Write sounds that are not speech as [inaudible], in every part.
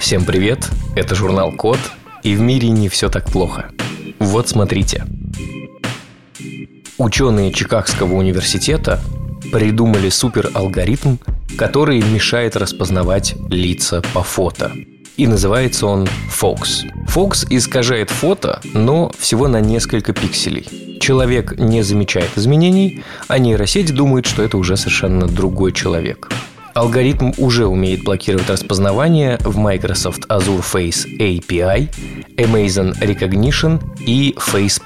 Всем привет, это журнал Код, и в мире не все так плохо. Вот смотрите. Ученые Чикагского университета придумали супералгоритм, который мешает распознавать лица по фото. И называется он Fox. Fox искажает фото, но всего на несколько пикселей. Человек не замечает изменений, а нейросеть думает, что это уже совершенно другой человек. Алгоритм уже умеет блокировать распознавание в Microsoft Azure Face API, Amazon Recognition и Face++.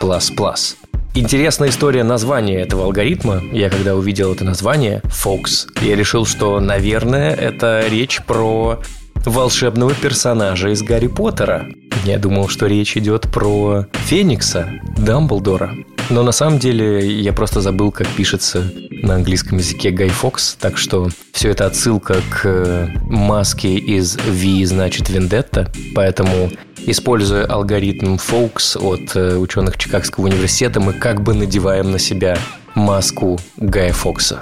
Интересная история названия этого алгоритма. Я когда увидел это название, Fox, я решил, что, наверное, это речь про волшебного персонажа из Гарри Поттера. Я думал, что речь идет про Феникса, Дамблдора. Но на самом деле я просто забыл, как пишется на английском языке Гай Фокс, так что все это отсылка к маске из V, значит, Вендетта, поэтому Используя алгоритм Фоукс от э, ученых Чикагского университета, мы как бы надеваем на себя маску Гая Фокса.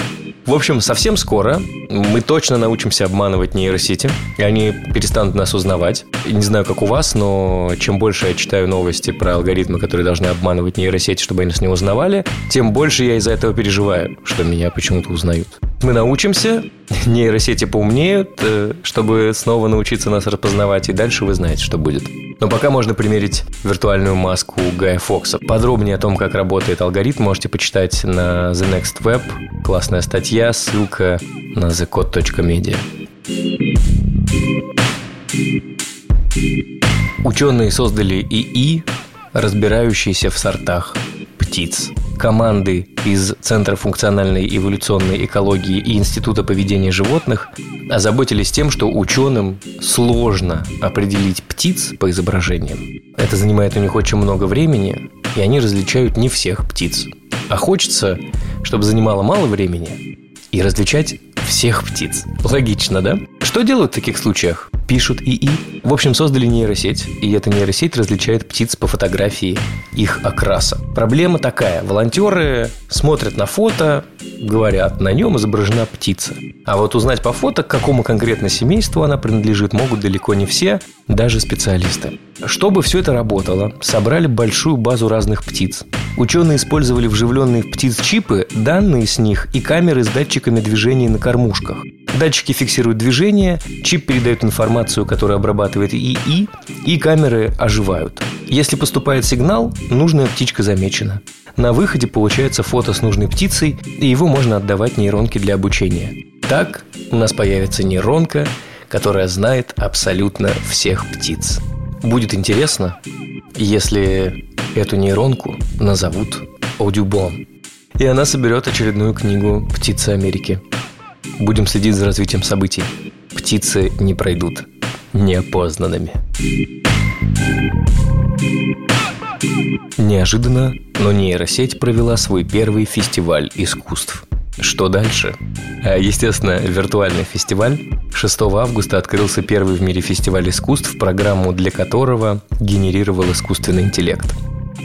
В общем, совсем скоро мы точно научимся обманывать нейросети, и они перестанут нас узнавать. Не знаю, как у вас, но чем больше я читаю новости про алгоритмы, которые должны обманывать нейросети, чтобы они нас не узнавали, тем больше я из-за этого переживаю, что меня почему-то узнают. Мы научимся, [laughs] нейросети поумнеют, э, чтобы снова научиться нас распознавать, и дальше вы знаете, что будет. Но пока можно примерить виртуальную маску Гая Фокса. Подробнее о том, как работает алгоритм, можете почитать на The Next Web. Классная статья, ссылка на thecode.media. Ученые создали ИИ, разбирающийся в сортах птиц. Команды из Центра функциональной эволюционной экологии и Института поведения животных озаботились тем, что ученым сложно определить птиц по изображениям. Это занимает у них очень много времени, и они различают не всех птиц. А хочется, чтобы занимало мало времени и различать всех птиц. Логично, да? Что делают в таких случаях? Пишут ИИ. В общем, создали нейросеть, и эта нейросеть различает птиц по фотографии их окраса. Проблема такая. Волонтеры смотрят на фото, говорят, на нем изображена птица. А вот узнать по фото, к какому конкретно семейству она принадлежит, могут далеко не все, даже специалисты. Чтобы все это работало, собрали большую базу разных птиц. Ученые использовали вживленные в птиц чипы, данные с них и камеры с датчиками движения на кормушках. Датчики фиксируют движение, чип передает информацию, которую обрабатывает ИИ, и камеры оживают. Если поступает сигнал, нужная птичка замечена. На выходе получается фото с нужной птицей, и его можно отдавать нейронке для обучения. Так у нас появится нейронка, которая знает абсолютно всех птиц. Будет интересно, если эту нейронку назовут Одюбон. И она соберет очередную книгу «Птицы Америки». Будем следить за развитием событий. Птицы не пройдут неопознанными. Неожиданно, но нейросеть провела свой первый фестиваль искусств. Что дальше? А, естественно, виртуальный фестиваль. 6 августа открылся первый в мире фестиваль искусств, программу для которого генерировал искусственный интеллект.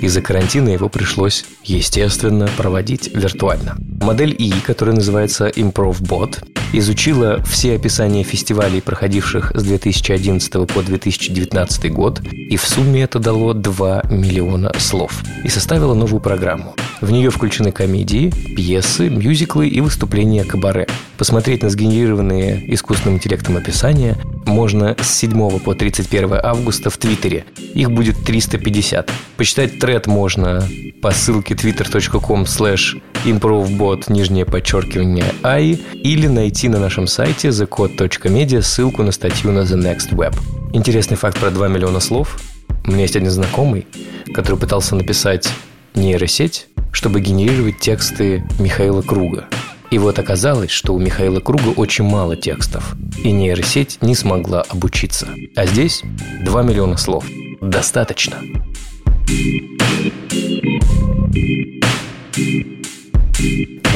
Из-за карантина его пришлось, естественно, проводить виртуально. Модель ИИ, которая называется ImprovBot, изучила все описания фестивалей, проходивших с 2011 по 2019 год, и в сумме это дало 2 миллиона слов, и составила новую программу. В нее включены комедии, пьесы, мюзиклы и выступления кабаре. Посмотреть на сгенерированные искусственным интеллектом описания можно с 7 по 31 августа в Твиттере. Их будет 350. Почитать тред можно по ссылке twitter.com slash improvebot нижнее подчеркивание i или найти на нашем сайте thecode.media ссылку на статью на The Next Web. Интересный факт про 2 миллиона слов. У меня есть один знакомый, который пытался написать нейросеть, чтобы генерировать тексты Михаила Круга. И вот оказалось, что у Михаила Круга очень мало текстов, и нейросеть не смогла обучиться. А здесь 2 миллиона слов. Достаточно.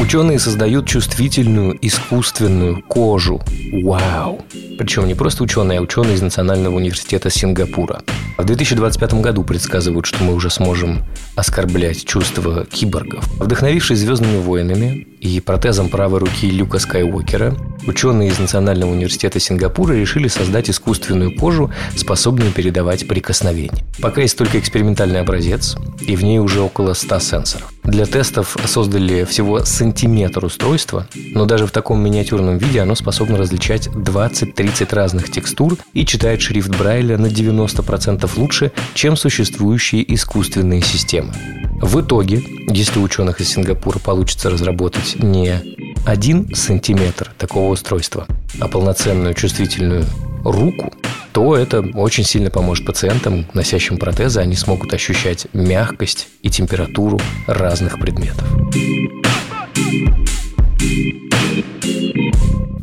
Ученые создают чувствительную искусственную кожу. Вау! Причем не просто ученые, а ученые из Национального университета Сингапура. В 2025 году предсказывают, что мы уже сможем оскорблять чувства киборгов. Вдохновившись «Звездными войнами» и протезом правой руки Люка Скайуокера, ученые из Национального университета Сингапура решили создать искусственную кожу, способную передавать прикосновение. Пока есть только экспериментальный образец, и в ней уже около 100 сенсоров. Для тестов создали всего сантиметр устройства, но даже в таком миниатюрном виде оно способно различать 20-30 разных текстур и читает шрифт Брайля на 90% лучше, чем существующие искусственные системы. В итоге, если ученых из Сингапура получится разработать не один сантиметр такого устройства, а полноценную чувствительную руку, то это очень сильно поможет пациентам, носящим протезы. Они смогут ощущать мягкость и температуру разных предметов.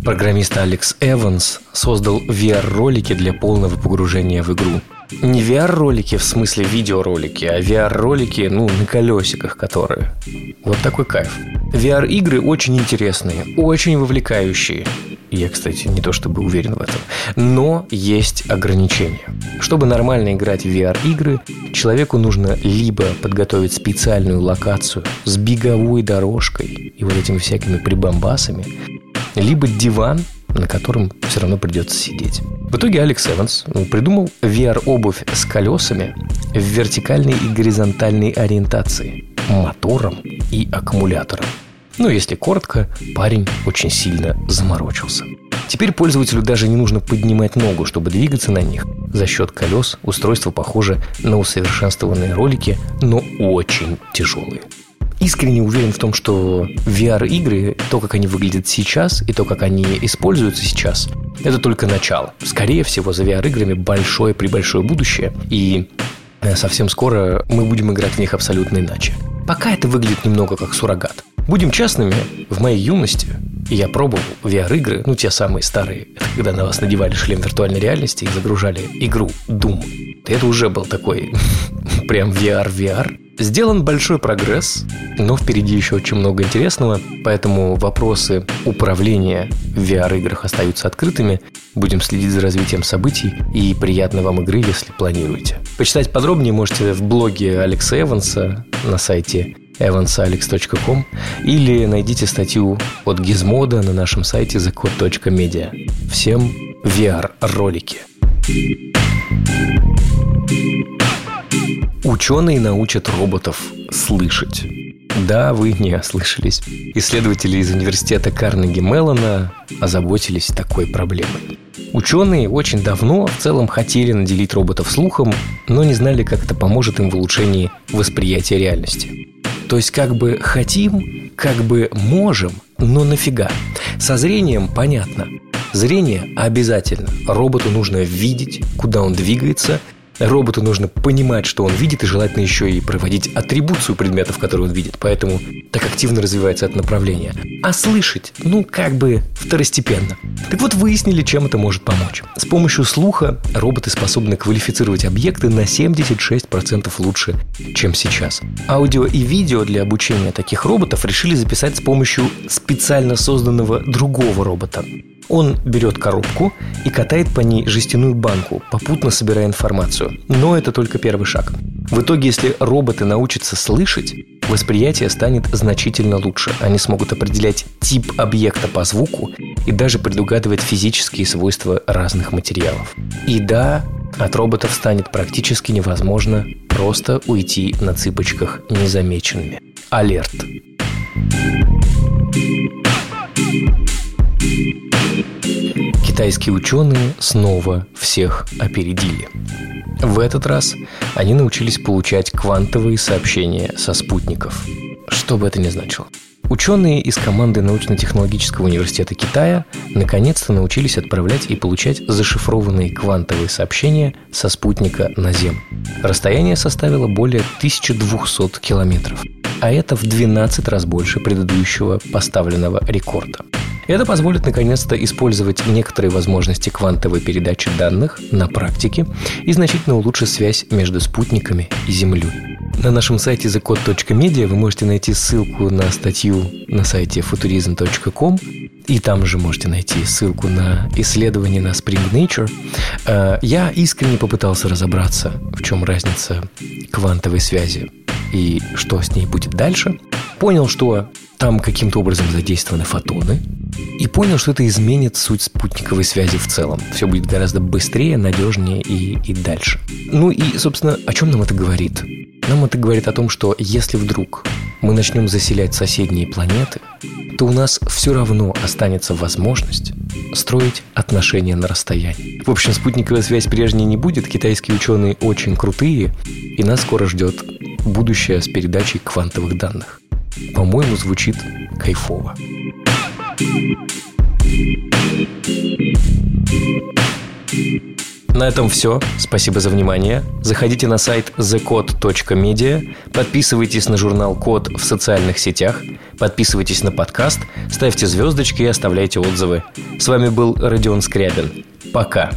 Программист Алекс Эванс создал VR-ролики для полного погружения в игру. Не VR-ролики в смысле видеоролики, а VR-ролики, ну, на колесиках которые. Вот такой кайф. VR-игры очень интересные, очень вовлекающие. Я, кстати, не то чтобы уверен в этом. Но есть ограничения. Чтобы нормально играть в VR-игры, человеку нужно либо подготовить специальную локацию с беговой дорожкой и вот этими всякими прибамбасами, либо диван, на котором все равно придется сидеть. В итоге Алекс Эванс ну, придумал VR-обувь с колесами в вертикальной и горизонтальной ориентации, мотором и аккумулятором. Ну, если коротко, парень очень сильно заморочился. Теперь пользователю даже не нужно поднимать ногу, чтобы двигаться на них. За счет колес устройство похоже на усовершенствованные ролики, но очень тяжелые. Искренне уверен в том, что VR-игры, то, как они выглядят сейчас и то, как они используются сейчас, это только начало. Скорее всего, за VR-играми большое при большое будущее, и э, совсем скоро мы будем играть в них абсолютно иначе. Пока это выглядит немного как суррогат. Будем честными, в моей юности я пробовал VR-игры, ну, те самые старые, когда на вас надевали шлем виртуальной реальности и загружали игру Doom. Это уже был такой [laughs] прям VR-VR. Сделан большой прогресс, но впереди еще очень много интересного, поэтому вопросы управления в VR-играх остаются открытыми. Будем следить за развитием событий и приятной вам игры, если планируете. Почитать подробнее можете в блоге Алекса Эванса на сайте evansalex.com или найдите статью от Gizmodo на нашем сайте thecode.media. Всем VR-ролики. Ученые научат роботов слышать. Да, вы не ослышались. Исследователи из университета Карнеги Меллона озаботились такой проблемой. Ученые очень давно в целом хотели наделить роботов слухом, но не знали, как это поможет им в улучшении восприятия реальности. То есть как бы хотим, как бы можем, но нафига? Со зрением понятно. Зрение обязательно. Роботу нужно видеть, куда он двигается – Роботу нужно понимать, что он видит, и желательно еще и проводить атрибуцию предметов, которые он видит. Поэтому так активно развивается это направление. А слышать, ну, как бы второстепенно. Так вот, выяснили, чем это может помочь. С помощью слуха роботы способны квалифицировать объекты на 76% лучше, чем сейчас. Аудио и видео для обучения таких роботов решили записать с помощью специально созданного другого робота. Он берет коробку и катает по ней жестяную банку, попутно собирая информацию. Но это только первый шаг. В итоге, если роботы научатся слышать, восприятие станет значительно лучше. Они смогут определять тип объекта по звуку и даже предугадывать физические свойства разных материалов. И да, от роботов станет практически невозможно просто уйти на цыпочках незамеченными. Алерт! Китайские ученые снова всех опередили. В этот раз они научились получать квантовые сообщения со спутников. Что бы это ни значило. Ученые из команды научно-технологического университета Китая наконец-то научились отправлять и получать зашифрованные квантовые сообщения со спутника на Землю. Расстояние составило более 1200 километров, а это в 12 раз больше предыдущего поставленного рекорда. Это позволит наконец-то использовать некоторые возможности квантовой передачи данных на практике и значительно улучшит связь между спутниками и Землей. На нашем сайте thecode.media вы можете найти ссылку на статью на сайте futurism.com и там же можете найти ссылку на исследование на Spring Nature. Э, я искренне попытался разобраться, в чем разница квантовой связи и что с ней будет дальше. Понял, что там каким-то образом задействованы фотоны, и понял, что это изменит суть спутниковой связи в целом. Все будет гораздо быстрее, надежнее и, и дальше. Ну и, собственно, о чем нам это говорит? Нам это говорит о том, что если вдруг мы начнем заселять соседние планеты, то у нас все равно останется возможность строить отношения на расстоянии. В общем, спутниковая связь прежней не будет, китайские ученые очень крутые, и нас скоро ждет будущее с передачей квантовых данных. По-моему, звучит кайфово. На этом все. Спасибо за внимание. Заходите на сайт thecode.media, подписывайтесь на журнал Код в социальных сетях, подписывайтесь на подкаст, ставьте звездочки и оставляйте отзывы. С вами был Родион Скрябин. Пока.